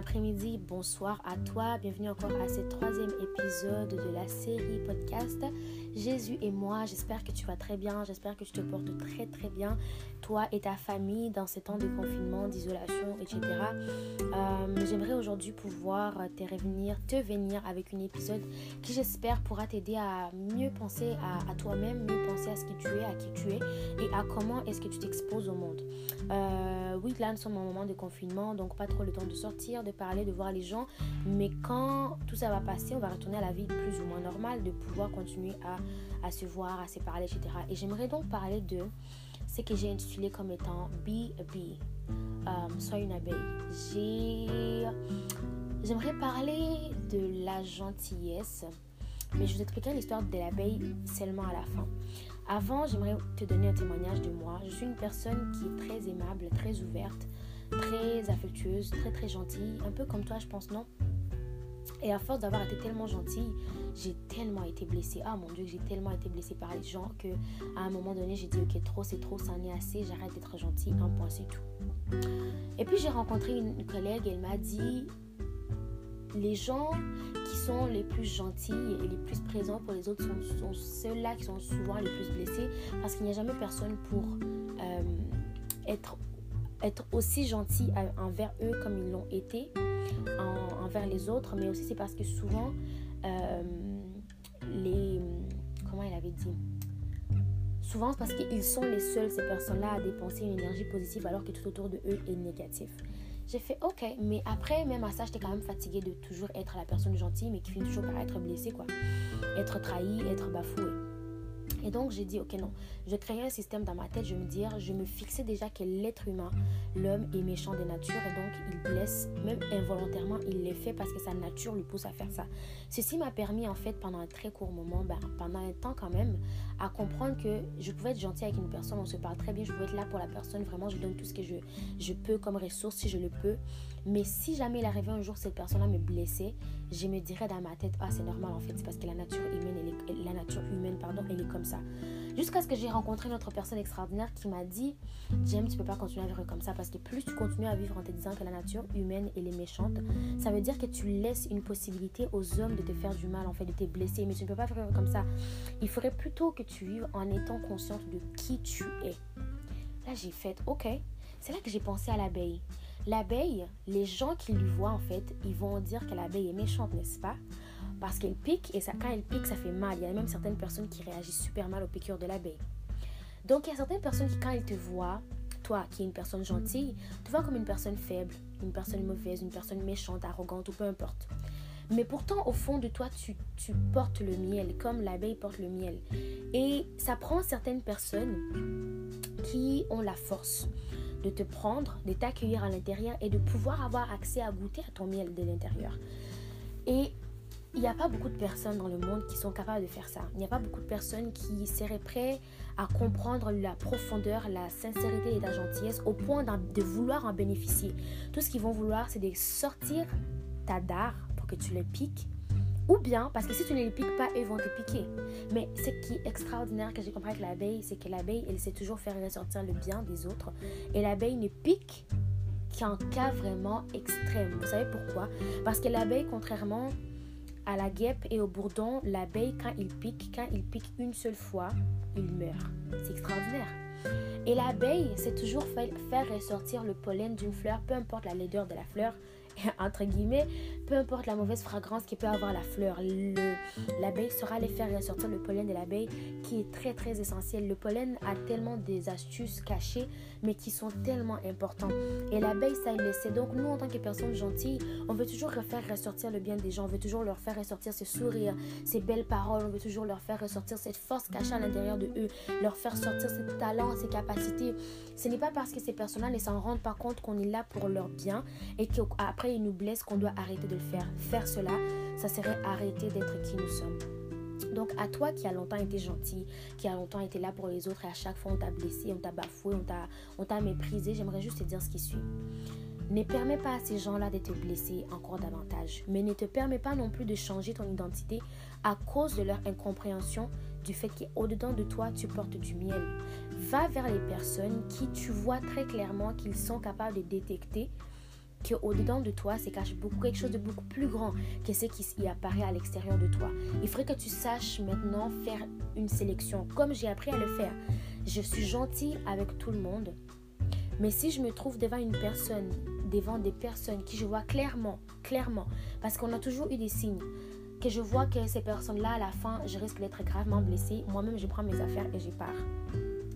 après-midi, bonsoir à toi. Bienvenue encore à ce troisième épisode de la série podcast Jésus et moi. J'espère que tu vas très bien, j'espère que tu te portes très très bien, toi et ta famille dans ces temps de confinement, d'isolation, etc. Euh, j'aimerais aujourd'hui pouvoir te revenir, te venir avec un épisode qui j'espère pourra t'aider à mieux penser à, toi-même, mieux penser à ce que tu es, à qui tu es et à comment est-ce que tu t'exposes au monde. Euh, oui, là nous sommes en moment de confinement, donc pas trop le temps de sortir, de parler, de voir les gens, mais quand tout ça va passer, on va retourner à la vie plus ou moins normale, de pouvoir continuer à à se voir, à se parler, etc. Et j'aimerais donc parler de ce que j'ai intitulé comme étant Be a Bee. Euh, sois une abeille. J'aimerais parler de la gentillesse, mais je vous expliquerai l'histoire de l'abeille seulement à la fin. Avant, j'aimerais te donner un témoignage de moi. Je suis une personne qui est très aimable, très ouverte, très affectueuse, très très gentille, un peu comme toi, je pense, non? Et à force d'avoir été tellement gentille, j'ai tellement été blessée. Ah mon Dieu, j'ai tellement été blessée par les gens que à un moment donné, j'ai dit ok, trop c'est trop, ça en est assez, j'arrête d'être gentille, un point c'est tout. Et puis j'ai rencontré une collègue, elle m'a dit les gens qui sont les plus gentils et les plus présents pour les autres sont, ceux-là qui sont souvent les plus blessés parce qu'il n'y a jamais personne pour euh, être, être aussi gentil envers eux comme ils l'ont été envers les autres, mais aussi c'est parce que souvent, euh, les... Comment elle avait dit? Souvent, c'est parce qu'ils sont les seuls, ces personnes-là, à dépenser une énergie positive alors que tout autour de eux est négatif. J'ai fait OK, mais après, même à ça, j'étais quand même fatiguée de toujours être la personne gentille, mais qui finit toujours par être blessée, quoi. Être trahie, être bafouée. Et donc j'ai dit, ok non, je créais un système dans ma tête, je me dire, je me fixais déjà que l'être humain, l'homme est méchant de nature et donc il blesse, même involontairement, il le fait parce que sa nature lui pousse à faire ça. Ceci m'a permis en fait pendant un très court moment, ben, pendant un temps quand même, à comprendre que je pouvais être gentille avec une personne, on se parle très bien, je pouvais être là pour la personne, vraiment je donne tout ce que je, je peux comme ressource si je le peux. Mais si jamais il arrivait un jour cette personne-là me blessait, je me dirais dans ma tête, ah c'est normal en fait, c'est parce que la nature humaine, la nature humaine, pardon, elle est comme ça. Jusqu'à ce que j'ai rencontré une autre personne extraordinaire qui m'a dit, James, tu peux pas continuer à vivre comme ça parce que plus tu continues à vivre en te disant que la nature humaine, elle est méchante, ça veut dire que tu laisses une possibilité aux hommes de te faire du mal, en fait, de te blesser. Mais tu ne peux pas vivre comme ça. Il faudrait plutôt que tu vives en étant consciente de qui tu es. Là, j'ai fait, ok. C'est là que j'ai pensé à l'abeille. L'abeille, les gens qui lui voient en fait, ils vont dire que l'abeille est méchante, n'est-ce pas? Parce qu'elle pique et ça, quand elle pique, ça fait mal. Il y a même certaines personnes qui réagissent super mal aux piqûres de l'abeille. Donc il y a certaines personnes qui, quand elles te voient, toi qui es une personne gentille, te voient comme une personne faible, une personne mauvaise, une personne méchante, arrogante ou peu importe. Mais pourtant, au fond de toi, tu, tu portes le miel, comme l'abeille porte le miel. Et ça prend certaines personnes qui ont la force de te prendre, de t'accueillir à l'intérieur et de pouvoir avoir accès à goûter à ton miel de l'intérieur. Et il n'y a pas beaucoup de personnes dans le monde qui sont capables de faire ça. Il n'y a pas beaucoup de personnes qui seraient prêtes à comprendre la profondeur, la sincérité et la gentillesse au point de vouloir en bénéficier. Tout ce qu'ils vont vouloir, c'est de sortir ta dard pour que tu le piques ou bien, parce que si tu ne les piques pas, ils vont te piquer. Mais ce qui est extraordinaire que j'ai compris avec l'abeille, c'est que l'abeille, elle sait toujours faire ressortir le bien des autres. Et l'abeille ne pique qu'en cas vraiment extrême. Vous savez pourquoi? Parce que l'abeille, contrairement à la guêpe et au bourdon, l'abeille, quand il pique, quand il pique une seule fois, il meurt. C'est extraordinaire. Et l'abeille, c'est toujours faire ressortir le pollen d'une fleur, peu importe la laideur de la fleur, entre guillemets, peu importe la mauvaise fragrance qui peut avoir la fleur, l'abeille saura les faire ressortir le pollen de l'abeille qui est très très essentiel. Le pollen a tellement des astuces cachées mais qui sont tellement importants. Et l'abeille, ça le sait. Donc nous, en tant que personnes gentilles, on veut toujours faire ressortir le bien des gens. On veut toujours leur faire ressortir ses sourires, ses belles paroles. On veut toujours leur faire ressortir cette force cachée à l'intérieur de eux, leur faire sortir ses talents, ses capacités. Ce n'est pas parce que ces personnes-là ne s'en rendent pas compte qu'on est là pour leur bien et qu'après ils nous blessent qu'on doit arrêter de le faire. Faire cela, ça serait arrêter d'être qui nous sommes. Donc à toi qui a longtemps été gentil, qui a longtemps été là pour les autres et à chaque fois on t'a blessé, on t'a bafoué, on t'a méprisé, j'aimerais juste te dire ce qui suit. Ne permets pas à ces gens-là de te blesser encore davantage, mais ne te permets pas non plus de changer ton identité à cause de leur incompréhension du fait qu'au-dedans de toi, tu portes du miel. Va vers les personnes qui tu vois très clairement qu'ils sont capables de détecter qu'au-dedans de toi, c'est cache beaucoup quelque chose de beaucoup plus grand que ce qui apparaît à l'extérieur de toi. Il faudrait que tu saches maintenant faire une sélection, comme j'ai appris à le faire. Je suis gentille avec tout le monde, mais si je me trouve devant une personne, devant des personnes qui je vois clairement, clairement, parce qu'on a toujours eu des signes, que je vois que ces personnes-là, à la fin, je risque d'être gravement blessée, moi-même, je prends mes affaires et je pars.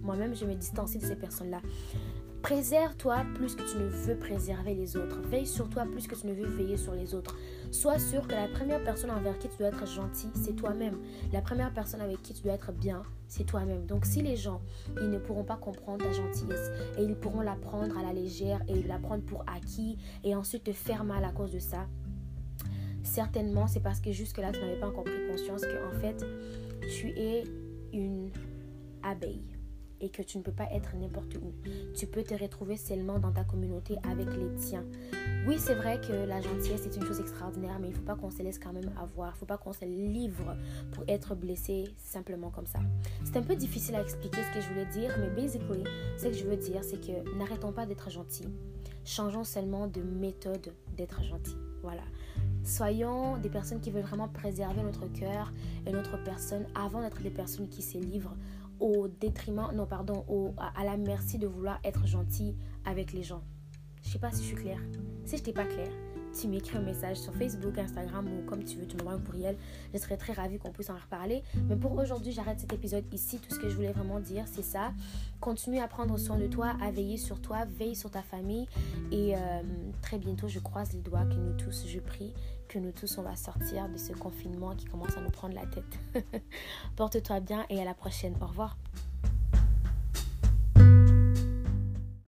Moi-même, je me distancie de ces personnes-là. Préserve-toi plus que tu ne veux préserver les autres. Veille sur toi plus que tu ne veux veiller sur les autres. Sois sûr que la première personne envers qui tu dois être gentil, c'est toi-même. La première personne avec qui tu dois être bien, c'est toi-même. Donc si les gens, ils ne pourront pas comprendre ta gentillesse et ils pourront la prendre à la légère et la prendre pour acquis et ensuite te faire mal à cause de ça, certainement c'est parce que jusque-là tu n'avais pas encore pris conscience que en fait tu es une abeille et que tu ne peux pas être n'importe où. Tu peux te retrouver seulement dans ta communauté avec les tiens. Oui, c'est vrai que la gentillesse est une chose extraordinaire, mais il ne faut pas qu'on se laisse quand même avoir. Il ne faut pas qu'on se livre pour être blessé simplement comme ça. C'est un peu difficile à expliquer ce que je voulais dire, mais basically, ce que je veux dire, c'est que n'arrêtons pas d'être gentils. Changeons seulement de méthode d'être gentil. Voilà. Soyons des personnes qui veulent vraiment préserver notre cœur et notre personne avant d'être des personnes qui se livrent au détriment, non pardon, au, à, la merci de vouloir être gentil avec les gens. Je sais pas si je suis claire. Si je n'étais pas claire, tu m'écris un message sur Facebook, Instagram ou comme tu veux, tu m'envoies un courriel. Je serais très ravie qu'on puisse en reparler. Mais pour aujourd'hui, j'arrête cet épisode ici. Tout ce que je voulais vraiment dire, c'est ça. Continue à prendre soin de toi, à veiller sur toi, veille sur ta famille. Et euh, très bientôt, je croise les doigts que nous tous, je prie, que nous tous, on va sortir de ce confinement qui commence à nous prendre la tête. Porte-toi bien et à la prochaine. Au revoir.